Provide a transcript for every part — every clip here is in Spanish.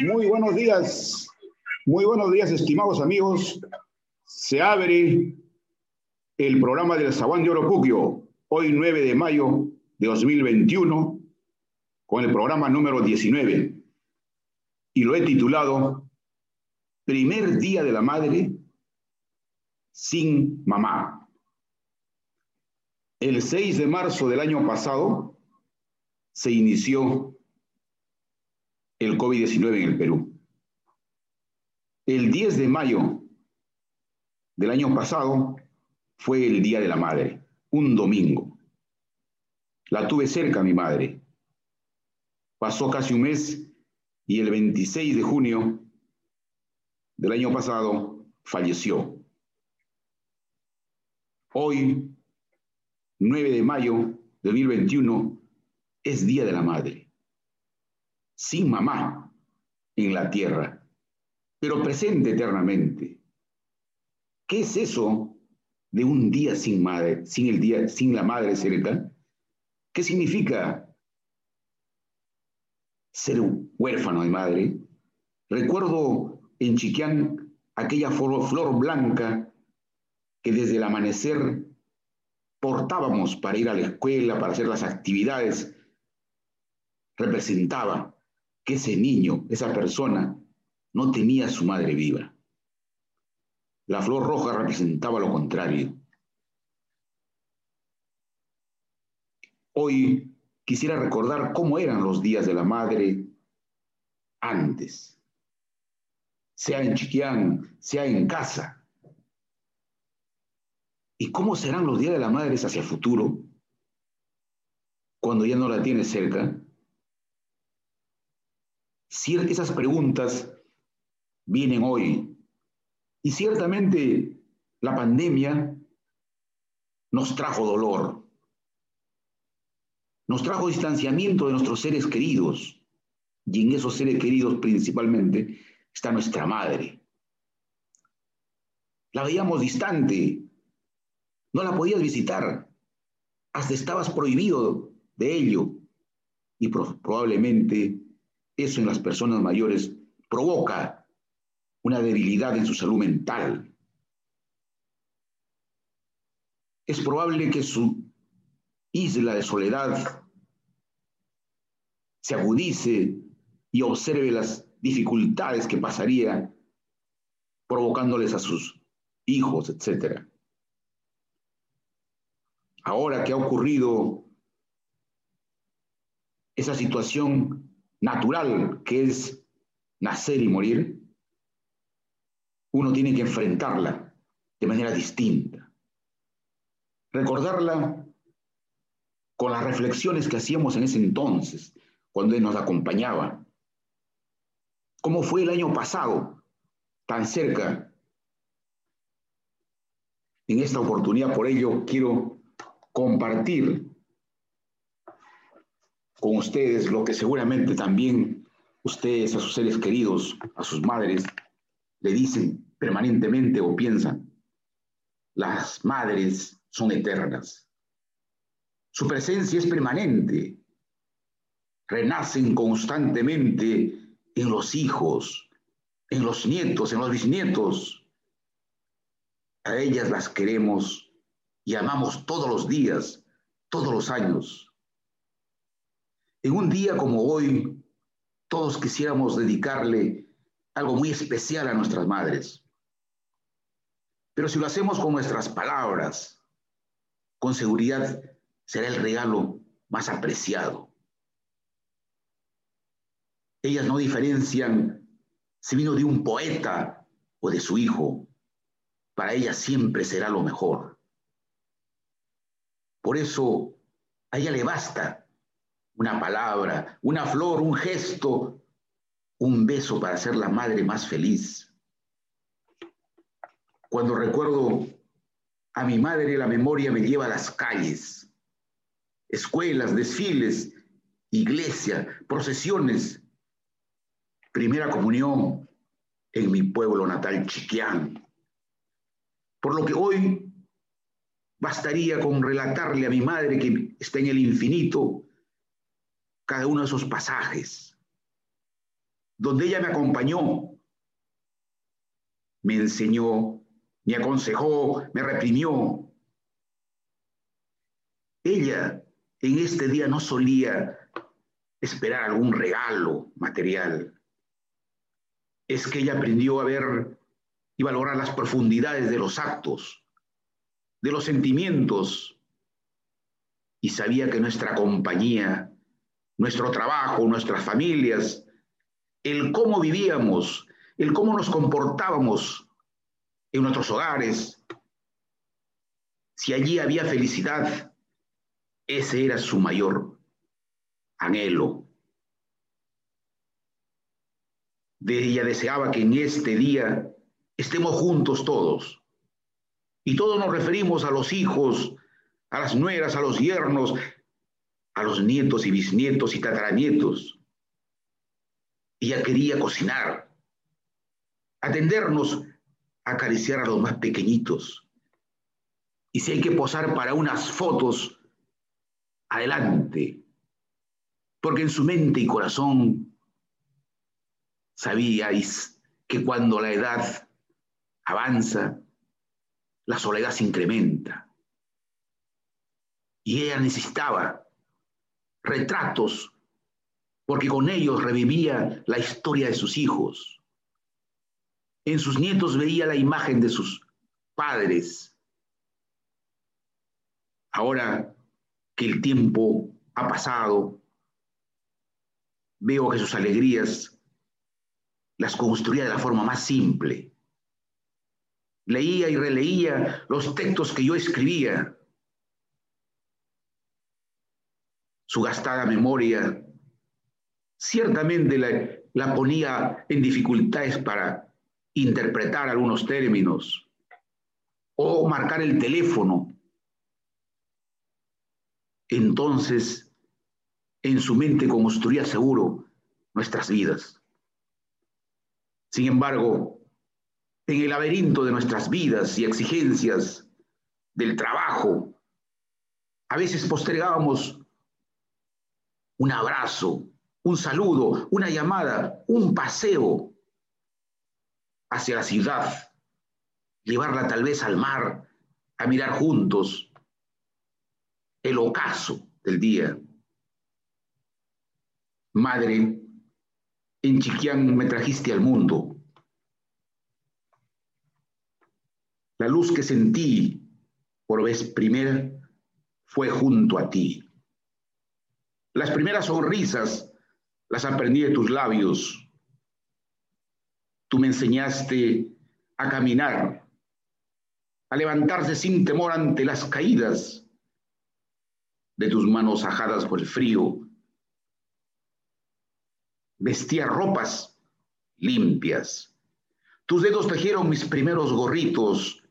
Muy buenos días, muy buenos días, estimados amigos. Se abre el programa del Zaguán de Oropuquio, hoy 9 de mayo de 2021, con el programa número 19. Y lo he titulado Primer Día de la Madre sin Mamá. El 6 de marzo del año pasado se inició el COVID-19 en el Perú. El 10 de mayo del año pasado fue el Día de la Madre, un domingo. La tuve cerca mi madre. Pasó casi un mes y el 26 de junio del año pasado falleció. Hoy, 9 de mayo de 2021, es Día de la Madre sin mamá en la tierra, pero presente eternamente. ¿Qué es eso de un día sin madre, sin el día, sin la madre cerca? ¿Qué significa ser huérfano de madre? Recuerdo en Chiquián aquella flor, flor blanca que desde el amanecer portábamos para ir a la escuela, para hacer las actividades, representaba que ese niño, esa persona, no tenía su madre viva. La flor roja representaba lo contrario. Hoy quisiera recordar cómo eran los días de la madre antes, sea en Chiquián, sea en casa. ¿Y cómo serán los días de la madre hacia el futuro, cuando ya no la tienes cerca? Esas preguntas vienen hoy. Y ciertamente la pandemia nos trajo dolor, nos trajo distanciamiento de nuestros seres queridos. Y en esos seres queridos principalmente está nuestra madre. La veíamos distante, no la podías visitar, hasta estabas prohibido de ello. Y probablemente eso en las personas mayores provoca una debilidad en su salud mental. Es probable que su isla de soledad se agudice y observe las dificultades que pasaría provocándoles a sus hijos, etc. Ahora que ha ocurrido esa situación natural que es nacer y morir, uno tiene que enfrentarla de manera distinta. Recordarla con las reflexiones que hacíamos en ese entonces, cuando Él nos acompañaba. ¿Cómo fue el año pasado, tan cerca? En esta oportunidad, por ello, quiero compartir con ustedes lo que seguramente también ustedes a sus seres queridos, a sus madres, le dicen permanentemente o piensan. Las madres son eternas. Su presencia es permanente. Renacen constantemente en los hijos, en los nietos, en los bisnietos. A ellas las queremos y amamos todos los días, todos los años. En un día como hoy, todos quisiéramos dedicarle algo muy especial a nuestras madres. Pero si lo hacemos con nuestras palabras, con seguridad será el regalo más apreciado. Ellas no diferencian si vino de un poeta o de su hijo. Para ellas siempre será lo mejor. Por eso a ella le basta una palabra, una flor, un gesto, un beso para ser la madre más feliz. Cuando recuerdo a mi madre, la memoria me lleva a las calles, escuelas, desfiles, iglesia, procesiones, primera comunión en mi pueblo natal, Chiquián. Por lo que hoy bastaría con relatarle a mi madre que está en el infinito cada uno de esos pasajes. donde ella me acompañó, me enseñó, me aconsejó, me reprimió. Ella en este día no solía esperar algún regalo material. Es que ella aprendió a ver y valorar las profundidades de los actos, de los sentimientos, y sabía que nuestra compañía, nuestro trabajo, nuestras familias, el cómo vivíamos, el cómo nos comportábamos en nuestros hogares, si allí había felicidad, ese era su mayor anhelo. De ella deseaba que en este día estemos juntos todos. Y todos nos referimos a los hijos, a las nueras, a los yernos, a los nietos y bisnietos y tataranietos. Ella quería cocinar, atendernos, acariciar a los más pequeñitos. Y si hay que posar para unas fotos, adelante. Porque en su mente y corazón sabíais que cuando la edad avanza, la soledad se incrementa. Y ella necesitaba retratos, porque con ellos revivía la historia de sus hijos. En sus nietos veía la imagen de sus padres. Ahora que el tiempo ha pasado, veo que sus alegrías las construía de la forma más simple. Leía y releía los textos que yo escribía. Su gastada memoria ciertamente la, ponía en dificultades para interpretar algunos términos o marcar el teléfono. Entonces, en su mente construía seguro nuestras vidas. Sin embargo, en el laberinto de nuestras vidas y exigencias del trabajo, a veces postergábamos un abrazo, un saludo, una llamada, un paseo hacia la ciudad, llevarla tal vez al mar, a mirar juntos el ocaso del día. Madre, en Chiquián me trajiste al mundo. La luz que sentí por vez primera fue junto a ti. Las primeras sonrisas las aprendí de tus labios. Tú me enseñaste a caminar, a levantarse sin temor ante las caídas de tus manos ajadas por el frío. Vestía ropas limpias. Tus dedos tejieron mis primeros gorritos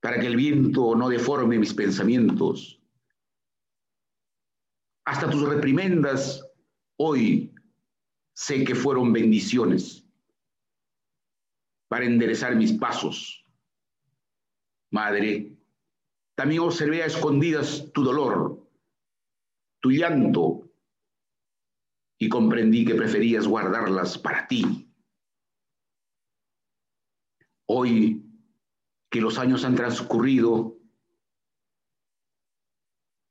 para que el viento no deforme mis pensamientos. Hasta tus reprimendas hoy sé que fueron bendiciones para enderezar mis pasos. Madre, también observé a escondidas tu dolor, tu llanto, y comprendí que preferías guardarlas para ti. Hoy que los años han transcurrido,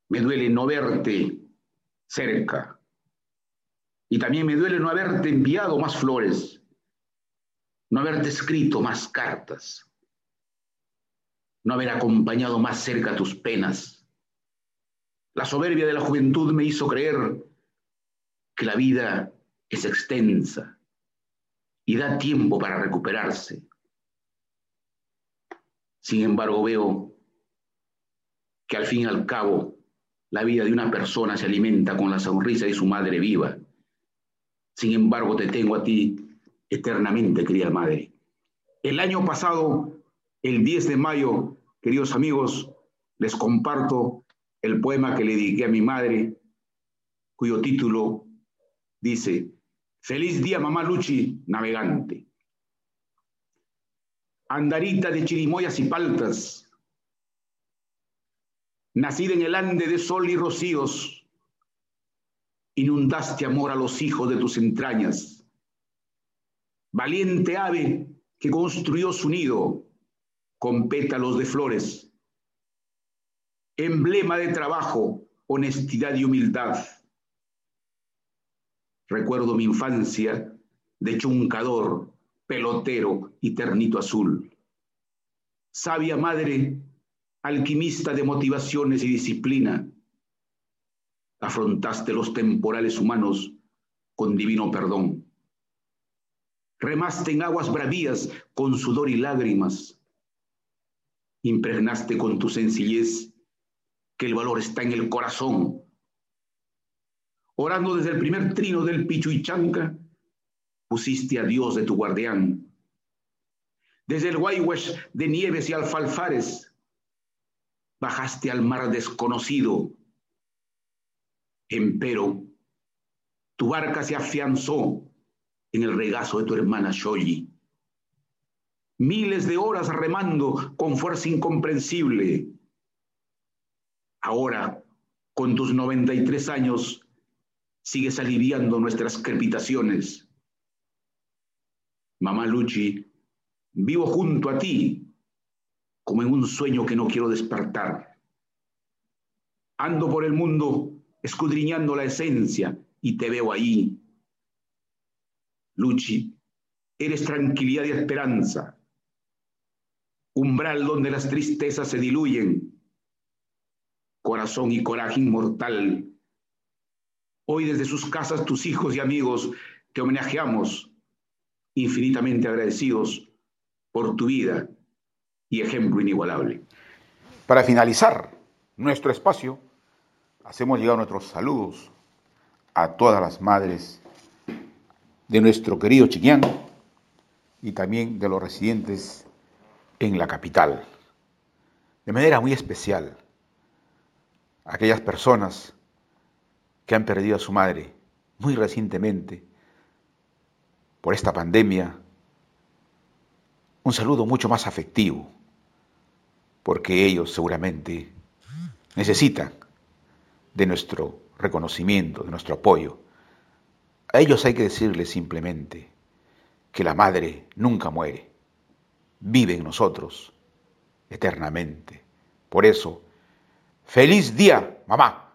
me duele no verte cerca. Y también me duele no haberte enviado más flores, no haberte escrito más cartas, no haber acompañado más cerca tus penas. La soberbia de la juventud me hizo creer que la vida es extensa y da tiempo para recuperarse. Sin embargo, veo que al fin y al cabo la vida de una persona se alimenta con la sonrisa de su madre viva. Sin embargo, te tengo a ti eternamente, querida madre. El año pasado, el 10 de mayo, queridos amigos, les comparto el poema que le dediqué a mi madre, cuyo título dice, Feliz día, mamá Luchi, navegante. Andarita de chirimoyas y paltas, nacida en el ande de sol y rocíos, inundaste amor a los hijos de tus entrañas, valiente ave que construyó su nido con pétalos de flores, emblema de trabajo, honestidad y humildad. Recuerdo mi infancia de chuncador, pelotero y ternito azul. Sabia madre, alquimista de motivaciones y disciplina, afrontaste los temporales humanos con divino perdón. Remaste en aguas bravías con sudor y lágrimas. Impregnaste con tu sencillez que el valor está en el corazón. Orando desde el primer trino del Pichu y Chanca, pusiste a Dios de tu guardián. Desde el Guayhuesh de nieves y alfalfares, bajaste al mar desconocido. Empero, tu barca se afianzó en el regazo de tu hermana Shoji. Miles de horas remando con fuerza incomprensible. Ahora, con tus 93 años, sigues aliviando nuestras crepitaciones. Mamá Luchi, vivo junto a ti, como en un sueño que no quiero despertar. Ando por el mundo escudriñando la esencia y te veo ahí. Luchi, eres tranquilidad y esperanza, umbral donde las tristezas se diluyen, corazón y coraje inmortal. Hoy desde sus casas tus hijos y amigos te homenajeamos, infinitamente agradecidos por tu vida y ejemplo inigualable. Para finalizar nuestro espacio, hacemos llegar nuestros saludos a todas las madres de nuestro querido Chiquián y también de los residentes en la capital. De manera muy especial, aquellas personas que han perdido a su madre muy recientemente por esta pandemia, un saludo mucho más afectivo, porque ellos seguramente necesitan de nuestro reconocimiento, de nuestro apoyo. A ellos hay que decirles simplemente que la madre nunca muere, vive en nosotros eternamente. Por eso, feliz día, mamá.